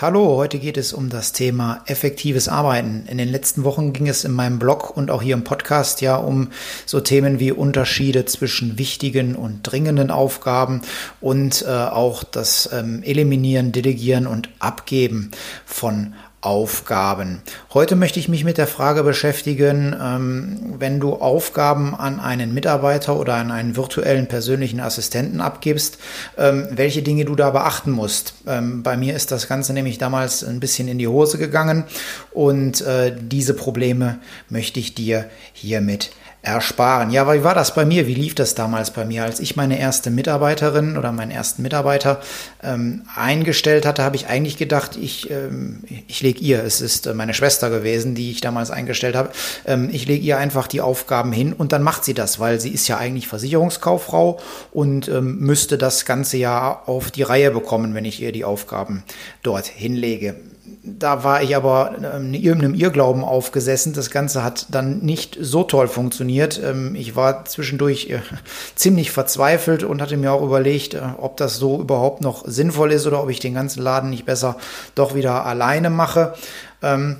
Hallo, heute geht es um das Thema effektives Arbeiten. In den letzten Wochen ging es in meinem Blog und auch hier im Podcast ja um so Themen wie Unterschiede zwischen wichtigen und dringenden Aufgaben und äh, auch das ähm, Eliminieren, Delegieren und Abgeben von Aufgaben. Heute möchte ich mich mit der Frage beschäftigen, ähm, wenn du Aufgaben an einen Mitarbeiter oder an einen virtuellen persönlichen Assistenten abgibst, ähm, welche Dinge du da beachten musst. Ähm, bei mir ist das Ganze nämlich damals ein bisschen in die Hose gegangen und äh, diese Probleme möchte ich dir hiermit ersparen. Ja, wie war das bei mir? Wie lief das damals bei mir? Als ich meine erste Mitarbeiterin oder meinen ersten Mitarbeiter ähm, eingestellt hatte, habe ich eigentlich gedacht, ich, ähm, ich lege ihr, es ist äh, meine Schwester gewesen, die ich damals eingestellt habe, ähm, ich lege ihr einfach die Aufgaben hin und dann macht sie das, weil sie ist ja eigentlich Versicherungskauffrau und ähm, müsste das ganze Jahr auf die Reihe bekommen, wenn ich ihr die Aufgaben dort hinlege da war ich aber ähm, irgendeinem Irrglauben aufgesessen. Das Ganze hat dann nicht so toll funktioniert. Ähm, ich war zwischendurch äh, ziemlich verzweifelt und hatte mir auch überlegt, äh, ob das so überhaupt noch sinnvoll ist oder ob ich den ganzen Laden nicht besser doch wieder alleine mache. Ähm,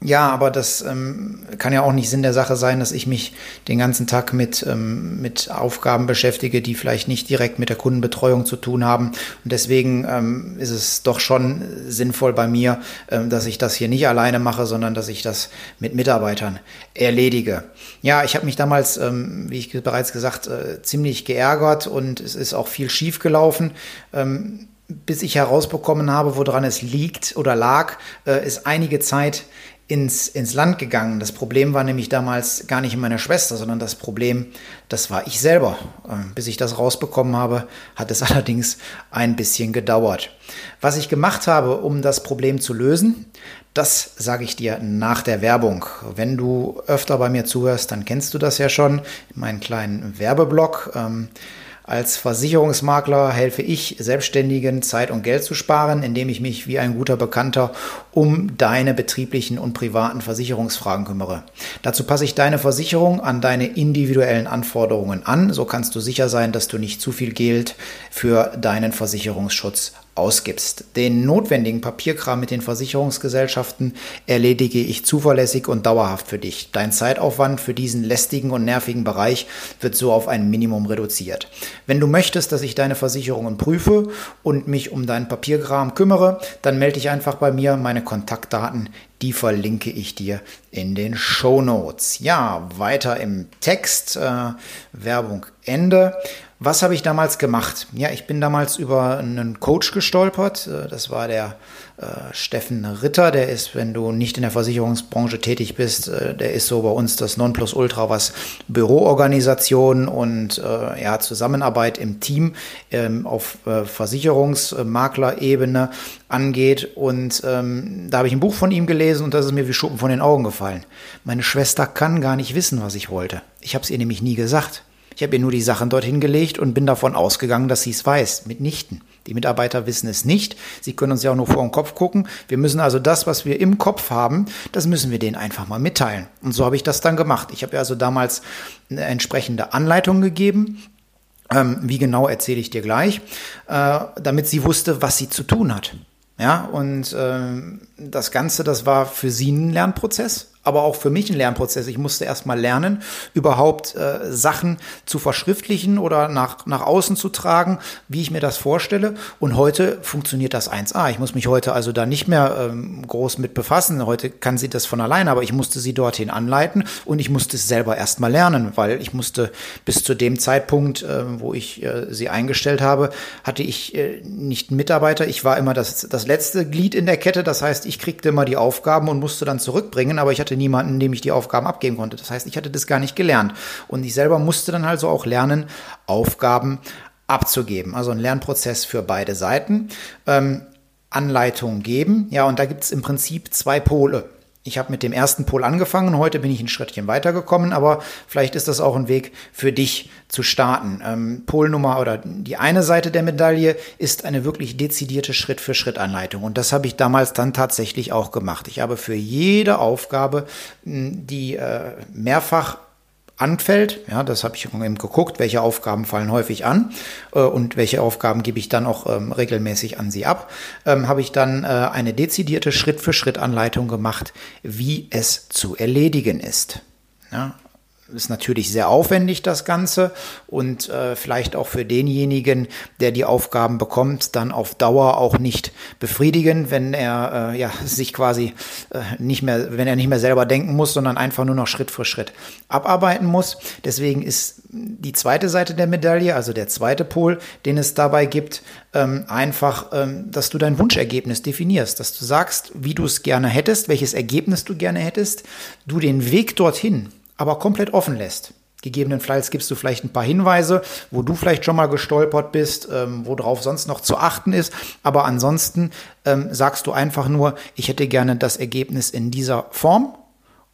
ja, aber das ähm, kann ja auch nicht Sinn der Sache sein, dass ich mich den ganzen Tag mit, ähm, mit Aufgaben beschäftige, die vielleicht nicht direkt mit der Kundenbetreuung zu tun haben. Und deswegen ähm, ist es doch schon sinnvoll bei mir, ähm, dass ich das hier nicht alleine mache, sondern dass ich das mit Mitarbeitern erledige. Ja, ich habe mich damals, ähm, wie ich bereits gesagt, äh, ziemlich geärgert und es ist auch viel schief gelaufen. Ähm, bis ich herausbekommen habe, woran es liegt oder lag, äh, ist einige Zeit ins, ins Land gegangen. Das Problem war nämlich damals gar nicht meine Schwester, sondern das Problem, das war ich selber. Ähm, bis ich das rausbekommen habe, hat es allerdings ein bisschen gedauert. Was ich gemacht habe, um das Problem zu lösen, das sage ich dir nach der Werbung. Wenn du öfter bei mir zuhörst, dann kennst du das ja schon, meinen kleinen Werbeblock. Als Versicherungsmakler helfe ich Selbstständigen Zeit und Geld zu sparen, indem ich mich wie ein guter Bekannter um deine betrieblichen und privaten Versicherungsfragen kümmere. Dazu passe ich deine Versicherung an deine individuellen Anforderungen an. So kannst du sicher sein, dass du nicht zu viel Geld für deinen Versicherungsschutz ausgibst. Den notwendigen Papierkram mit den Versicherungsgesellschaften erledige ich zuverlässig und dauerhaft für dich. Dein Zeitaufwand für diesen lästigen und nervigen Bereich wird so auf ein Minimum reduziert. Wenn du möchtest, dass ich deine Versicherungen prüfe und mich um deinen Papierkram kümmere, dann melde dich einfach bei mir. Meine Kontaktdaten, die verlinke ich dir in den Show Notes. Ja, weiter im Text. Äh, Werbung Ende. Was habe ich damals gemacht? Ja, ich bin damals über einen Coach gestolpert. Äh, das war der äh, Steffen Ritter. Der ist, wenn du nicht in der Versicherungsbranche tätig bist, äh, der ist so bei uns das Nonplusultra, was Büroorganisation und äh, ja, Zusammenarbeit im Team ähm, auf äh, Versicherungsmaklerebene angeht. Und ähm, da habe ich ein Buch von ihm gelesen und das ist mir wie Schuppen von den Augen gefallen. Meine Schwester kann gar nicht wissen, was ich wollte. Ich habe es ihr nämlich nie gesagt. Ich habe ihr nur die Sachen dorthin gelegt und bin davon ausgegangen, dass sie es weiß. Mitnichten. Die Mitarbeiter wissen es nicht. Sie können uns ja auch nur vor den Kopf gucken. Wir müssen also das, was wir im Kopf haben, das müssen wir denen einfach mal mitteilen. Und so habe ich das dann gemacht. Ich habe ihr also damals eine entsprechende Anleitung gegeben. Ähm, wie genau erzähle ich dir gleich, äh, damit sie wusste, was sie zu tun hat. Ja, und ähm, das Ganze, das war für sie ein Lernprozess aber auch für mich ein Lernprozess. Ich musste erst mal lernen, überhaupt äh, Sachen zu verschriftlichen oder nach, nach außen zu tragen, wie ich mir das vorstelle. Und heute funktioniert das 1A. Ich muss mich heute also da nicht mehr ähm, groß mit befassen. Heute kann sie das von alleine, aber ich musste sie dorthin anleiten und ich musste es selber erst mal lernen, weil ich musste bis zu dem Zeitpunkt, äh, wo ich äh, sie eingestellt habe, hatte ich äh, nicht einen Mitarbeiter. Ich war immer das, das letzte Glied in der Kette. Das heißt, ich kriegte immer die Aufgaben und musste dann zurückbringen, aber ich hatte niemanden, dem ich die Aufgaben abgeben konnte. Das heißt, ich hatte das gar nicht gelernt. Und ich selber musste dann also auch lernen, Aufgaben abzugeben. Also ein Lernprozess für beide Seiten. Ähm, Anleitungen geben. Ja, und da gibt es im Prinzip zwei Pole. Ich habe mit dem ersten Pol angefangen, heute bin ich ein Schrittchen weitergekommen, aber vielleicht ist das auch ein Weg für dich zu starten. Ähm, Polnummer oder die eine Seite der Medaille ist eine wirklich dezidierte Schritt-für-Schritt-Anleitung und das habe ich damals dann tatsächlich auch gemacht. Ich habe für jede Aufgabe, die äh, mehrfach anfällt. Ja, das habe ich eben geguckt, welche Aufgaben fallen häufig an äh, und welche Aufgaben gebe ich dann auch ähm, regelmäßig an Sie ab. Ähm, habe ich dann äh, eine dezidierte Schritt-für-Schritt-Anleitung gemacht, wie es zu erledigen ist. Ja, ist natürlich sehr aufwendig, das Ganze. Und äh, vielleicht auch für denjenigen, der die Aufgaben bekommt, dann auf Dauer auch nicht befriedigen, wenn er äh, ja, sich quasi äh, nicht mehr, wenn er nicht mehr selber denken muss, sondern einfach nur noch Schritt für Schritt abarbeiten muss. Deswegen ist die zweite Seite der Medaille, also der zweite Pol, den es dabei gibt, ähm, einfach, ähm, dass du dein Wunschergebnis definierst, dass du sagst, wie du es gerne hättest, welches Ergebnis du gerne hättest, du den Weg dorthin aber komplett offen lässt. Gegebenenfalls gibst du vielleicht ein paar Hinweise, wo du vielleicht schon mal gestolpert bist, ähm, worauf sonst noch zu achten ist. Aber ansonsten ähm, sagst du einfach nur, ich hätte gerne das Ergebnis in dieser Form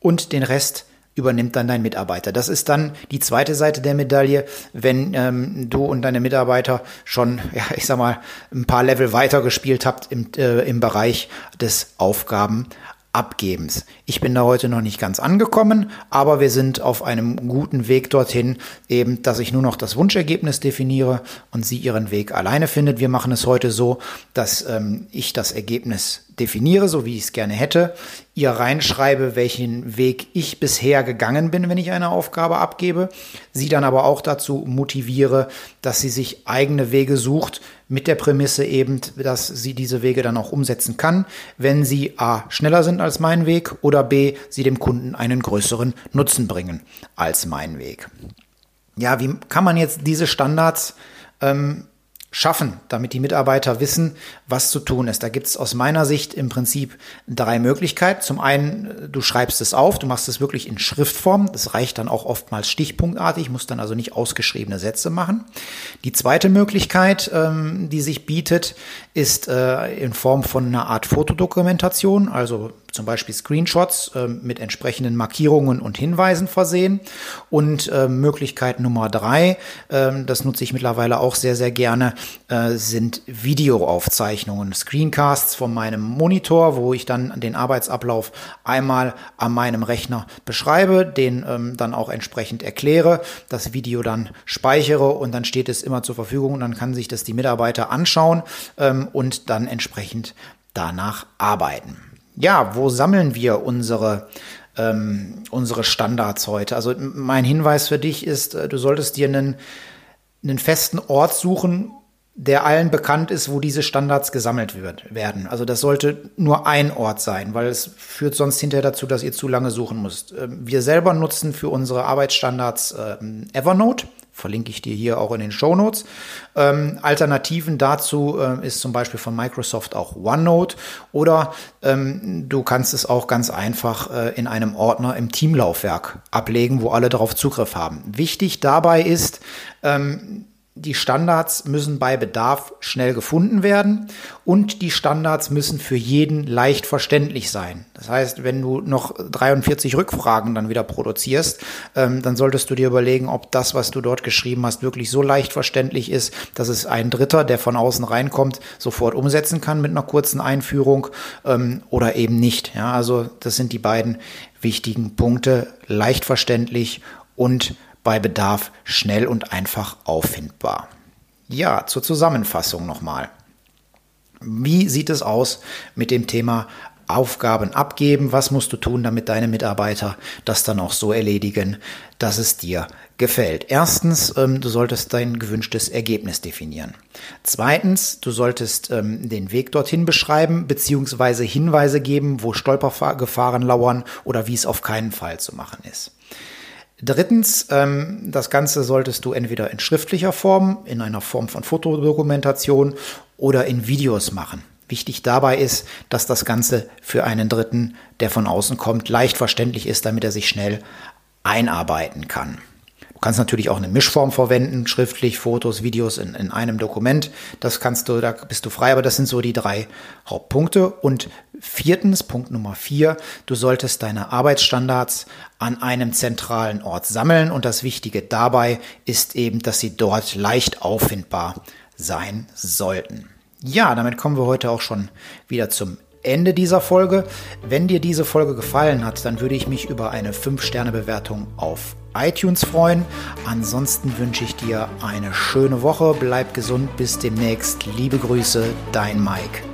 und den Rest übernimmt dann dein Mitarbeiter. Das ist dann die zweite Seite der Medaille, wenn ähm, du und deine Mitarbeiter schon, ja, ich sag mal, ein paar Level weiter gespielt habt im, äh, im Bereich des Aufgaben Abgebens. Ich bin da heute noch nicht ganz angekommen, aber wir sind auf einem guten Weg dorthin, eben, dass ich nur noch das Wunschergebnis definiere und sie ihren Weg alleine findet. Wir machen es heute so, dass ähm, ich das Ergebnis definiere, so wie ich es gerne hätte, ihr reinschreibe, welchen Weg ich bisher gegangen bin, wenn ich eine Aufgabe abgebe, sie dann aber auch dazu motiviere, dass sie sich eigene Wege sucht, mit der Prämisse eben, dass sie diese Wege dann auch umsetzen kann, wenn sie a. schneller sind als mein Weg oder b. sie dem Kunden einen größeren Nutzen bringen als mein Weg. Ja, wie kann man jetzt diese Standards ähm, schaffen, damit die Mitarbeiter wissen, was zu tun ist. Da gibt es aus meiner Sicht im Prinzip drei Möglichkeiten. Zum einen, du schreibst es auf, du machst es wirklich in Schriftform. Das reicht dann auch oftmals stichpunktartig, muss dann also nicht ausgeschriebene Sätze machen. Die zweite Möglichkeit, ähm, die sich bietet, ist äh, in Form von einer Art Fotodokumentation, also zum Beispiel Screenshots äh, mit entsprechenden Markierungen und Hinweisen versehen. Und äh, Möglichkeit Nummer drei, äh, das nutze ich mittlerweile auch sehr, sehr gerne, äh, sind Videoaufzeichnungen, Screencasts von meinem Monitor, wo ich dann den Arbeitsablauf einmal an meinem Rechner beschreibe, den ähm, dann auch entsprechend erkläre, das Video dann speichere und dann steht es immer zur Verfügung und dann kann sich das die Mitarbeiter anschauen ähm, und dann entsprechend danach arbeiten ja, wo sammeln wir unsere, ähm, unsere Standards heute? Also mein Hinweis für dich ist, äh, du solltest dir einen, einen festen Ort suchen, der allen bekannt ist, wo diese Standards gesammelt wird, werden. Also das sollte nur ein Ort sein, weil es führt sonst hinterher dazu, dass ihr zu lange suchen müsst. Ähm, wir selber nutzen für unsere Arbeitsstandards ähm, Evernote verlinke ich dir hier auch in den Show Notes. Ähm, Alternativen dazu äh, ist zum Beispiel von Microsoft auch OneNote oder ähm, du kannst es auch ganz einfach äh, in einem Ordner im Teamlaufwerk ablegen, wo alle darauf Zugriff haben. Wichtig dabei ist, ähm, die Standards müssen bei Bedarf schnell gefunden werden und die Standards müssen für jeden leicht verständlich sein. Das heißt, wenn du noch 43 Rückfragen dann wieder produzierst, ähm, dann solltest du dir überlegen, ob das, was du dort geschrieben hast, wirklich so leicht verständlich ist, dass es ein Dritter, der von außen reinkommt, sofort umsetzen kann mit einer kurzen Einführung ähm, oder eben nicht. Ja, also das sind die beiden wichtigen Punkte, leicht verständlich und bei Bedarf schnell und einfach auffindbar. Ja, zur Zusammenfassung nochmal. Wie sieht es aus mit dem Thema Aufgaben abgeben? Was musst du tun, damit deine Mitarbeiter das dann auch so erledigen, dass es dir gefällt? Erstens, ähm, du solltest dein gewünschtes Ergebnis definieren. Zweitens, du solltest ähm, den Weg dorthin beschreiben, beziehungsweise Hinweise geben, wo Stolpergefahren lauern oder wie es auf keinen Fall zu machen ist. Drittens, ähm, das Ganze solltest du entweder in schriftlicher Form, in einer Form von Fotodokumentation oder in Videos machen. Wichtig dabei ist, dass das Ganze für einen Dritten, der von außen kommt, leicht verständlich ist, damit er sich schnell einarbeiten kann kannst natürlich auch eine Mischform verwenden, schriftlich, Fotos, Videos in, in einem Dokument. Das kannst du, da bist du frei, aber das sind so die drei Hauptpunkte. Und viertens, Punkt Nummer vier, du solltest deine Arbeitsstandards an einem zentralen Ort sammeln. Und das Wichtige dabei ist eben, dass sie dort leicht auffindbar sein sollten. Ja, damit kommen wir heute auch schon wieder zum Ende dieser Folge. Wenn dir diese Folge gefallen hat, dann würde ich mich über eine 5-Sterne-Bewertung auf iTunes freuen. Ansonsten wünsche ich dir eine schöne Woche. Bleib gesund. Bis demnächst. Liebe Grüße, dein Mike.